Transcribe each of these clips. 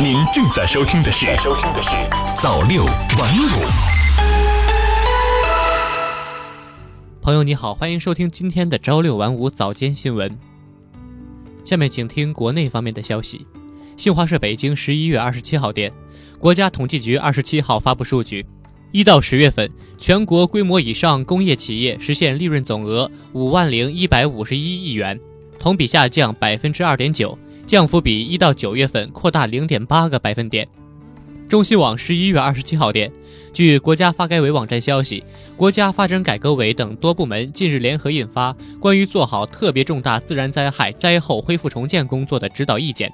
您正在收听的是《收听的是早六晚五》。朋友你好，欢迎收听今天的朝六晚五早间新闻。下面请听国内方面的消息。新华社北京十一月二十七号电，国家统计局二十七号发布数据，一到十月份，全国规模以上工业企业实现利润总额五万零一百五十一亿元，同比下降百分之二点九，降幅比一到九月份扩大零点八个百分点。中新网十一月二十七号电，据国家发改委网站消息，国家发展改革委等多部门近日联合印发《关于做好特别重大自然灾害灾后恢复重建工作的指导意见》。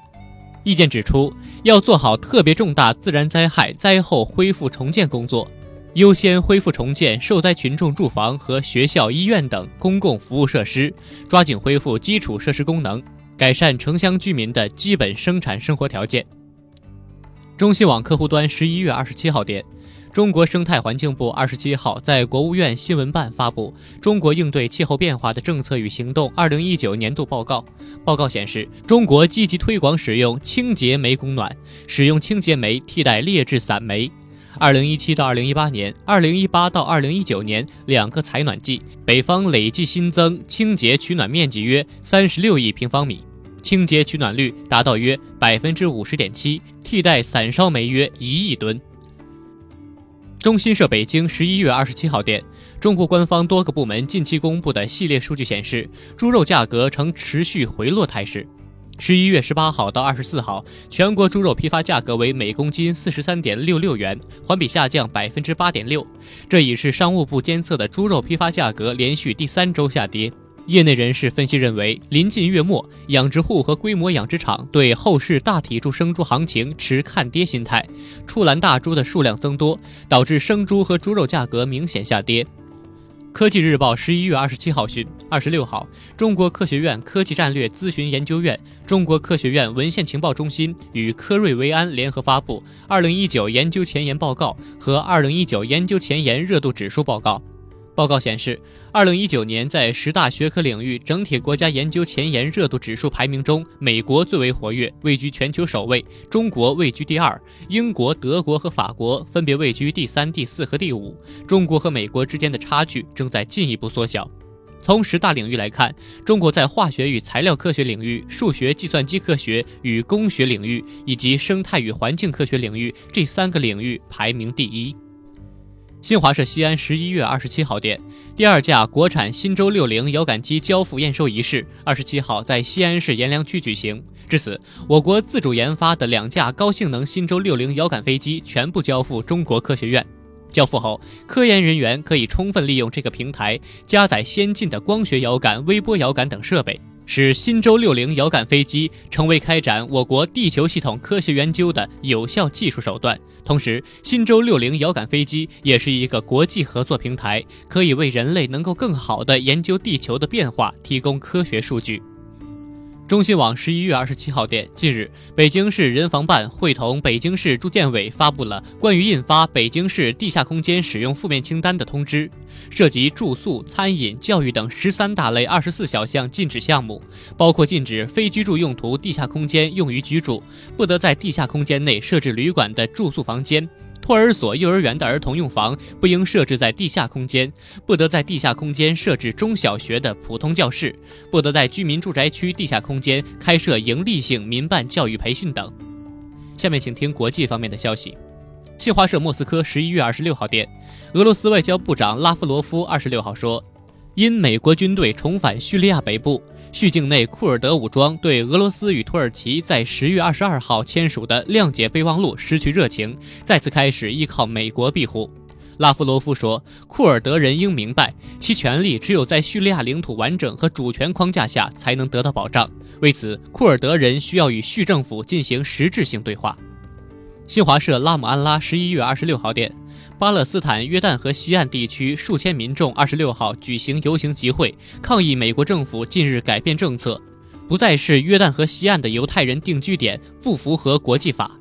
意见指出，要做好特别重大自然灾害灾后恢复重建工作，优先恢复重建受灾群众住房和学校、医院等公共服务设施，抓紧恢复基础设施功能，改善城乡居民的基本生产生活条件。中新网客户端十一月二十七号电，中国生态环境部二十七号在国务院新闻办发布《中国应对气候变化的政策与行动（二零一九年度报告）》。报告显示，中国积极推广使用清洁煤供暖，使用清洁煤替代劣质散煤。二零一七到二零一八年、二零一八到二零一九年两个采暖季，北方累计新增清洁取暖面积约三十六亿平方米。清洁取暖率达到约百分之五十点七，替代散烧煤约一亿吨。中新社北京十一月二十七号电，中国官方多个部门近期公布的系列数据显示，猪肉价格呈持续回落态势。十一月十八号到二十四号，全国猪肉批发价格为每公斤四十三点六六元，环比下降百分之八点六。这已是商务部监测的猪肉批发价格连续第三周下跌。业内人士分析认为，临近月末，养殖户和规模养殖场对后市大体猪生猪行情持看跌心态，出栏大猪的数量增多，导致生猪和猪肉价格明显下跌。科技日报十一月二十七号讯，二十六号，中国科学院科技战略咨询研究院、中国科学院文献情报中心与科瑞维安联合发布《二零一九研究前沿报告》和《二零一九研究前沿热度指数报告》。报告显示，二零一九年在十大学科领域整体国家研究前沿热度指数排名中，美国最为活跃，位居全球首位；中国位居第二，英国、德国和法国分别位居第三、第四和第五。中国和美国之间的差距正在进一步缩小。从十大领域来看，中国在化学与材料科学领域、数学、计算机科学与工学领域以及生态与环境科学领域这三个领域排名第一。新华社西安十一月二十七号电，第二架国产新舟六零遥感机交付验收仪式二十七号在西安市阎良区举行。至此，我国自主研发的两架高性能新舟六零遥感飞机全部交付中国科学院。交付后，科研人员可以充分利用这个平台，加载先进的光学遥感、微波遥感等设备。使新舟六零遥感飞机成为开展我国地球系统科学研究的有效技术手段。同时，新舟六零遥感飞机也是一个国际合作平台，可以为人类能够更好地研究地球的变化提供科学数据。中新网十一月二十七号电，近日，北京市人防办会同北京市住建委发布了关于印发北京市地下空间使用负面清单的通知，涉及住宿、餐饮、教育等十三大类二十四小项禁止项目，包括禁止非居住用途地下空间用于居住，不得在地下空间内设置旅馆的住宿房间。托儿所、幼儿园的儿童用房不应设置在地下空间，不得在地下空间设置中小学的普通教室，不得在居民住宅区地下空间开设营利性民办教育培训等。下面请听国际方面的消息。新华社莫斯科十一月二十六号电，俄罗斯外交部长拉夫罗夫二十六号说。因美国军队重返叙利亚北部，叙境内库尔德武装对俄罗斯与土耳其在十月二十二号签署的谅解备忘录失去热情，再次开始依靠美国庇护。拉夫罗夫说：“库尔德人应明白，其权利只有在叙利亚领土完整和主权框架下才能得到保障。为此，库尔德人需要与叙政府进行实质性对话。”新华社拉姆安拉十一月二十六号电。巴勒斯坦约旦河西岸地区数千民众二十六号举行游行集会，抗议美国政府近日改变政策，不再是约旦河西岸的犹太人定居点，不符合国际法。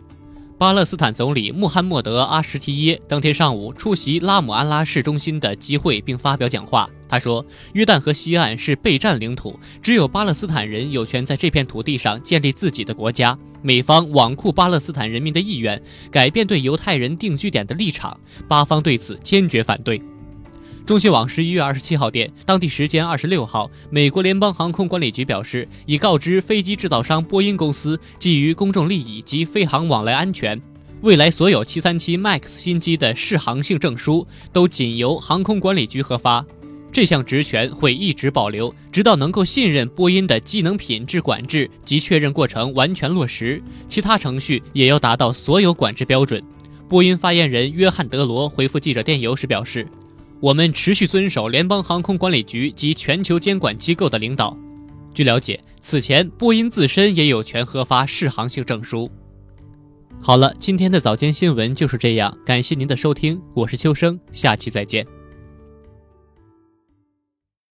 巴勒斯坦总理穆罕默德·阿什提耶当天上午出席拉姆安拉市中心的集会，并发表讲话。他说：“约旦河西岸是被占领土，只有巴勒斯坦人有权在这片土地上建立自己的国家。美方罔顾巴勒斯坦人民的意愿，改变对犹太人定居点的立场，巴方对此坚决反对。”中新网十一月二十七号电，当地时间二十六号，美国联邦航空管理局表示，已告知飞机制造商波音公司，基于公众利益及飞航往来安全，未来所有七三七 MAX 新机的适航性证书都仅由航空管理局核发。这项职权会一直保留，直到能够信任波音的机能品质管制及确认过程完全落实，其他程序也要达到所有管制标准。波音发言人约翰·德罗回复记者电邮时表示。我们持续遵守联邦航空管理局及全球监管机构的领导。据了解，此前波音自身也有权核发适航性证书。好了，今天的早间新闻就是这样，感谢您的收听，我是秋生，下期再见。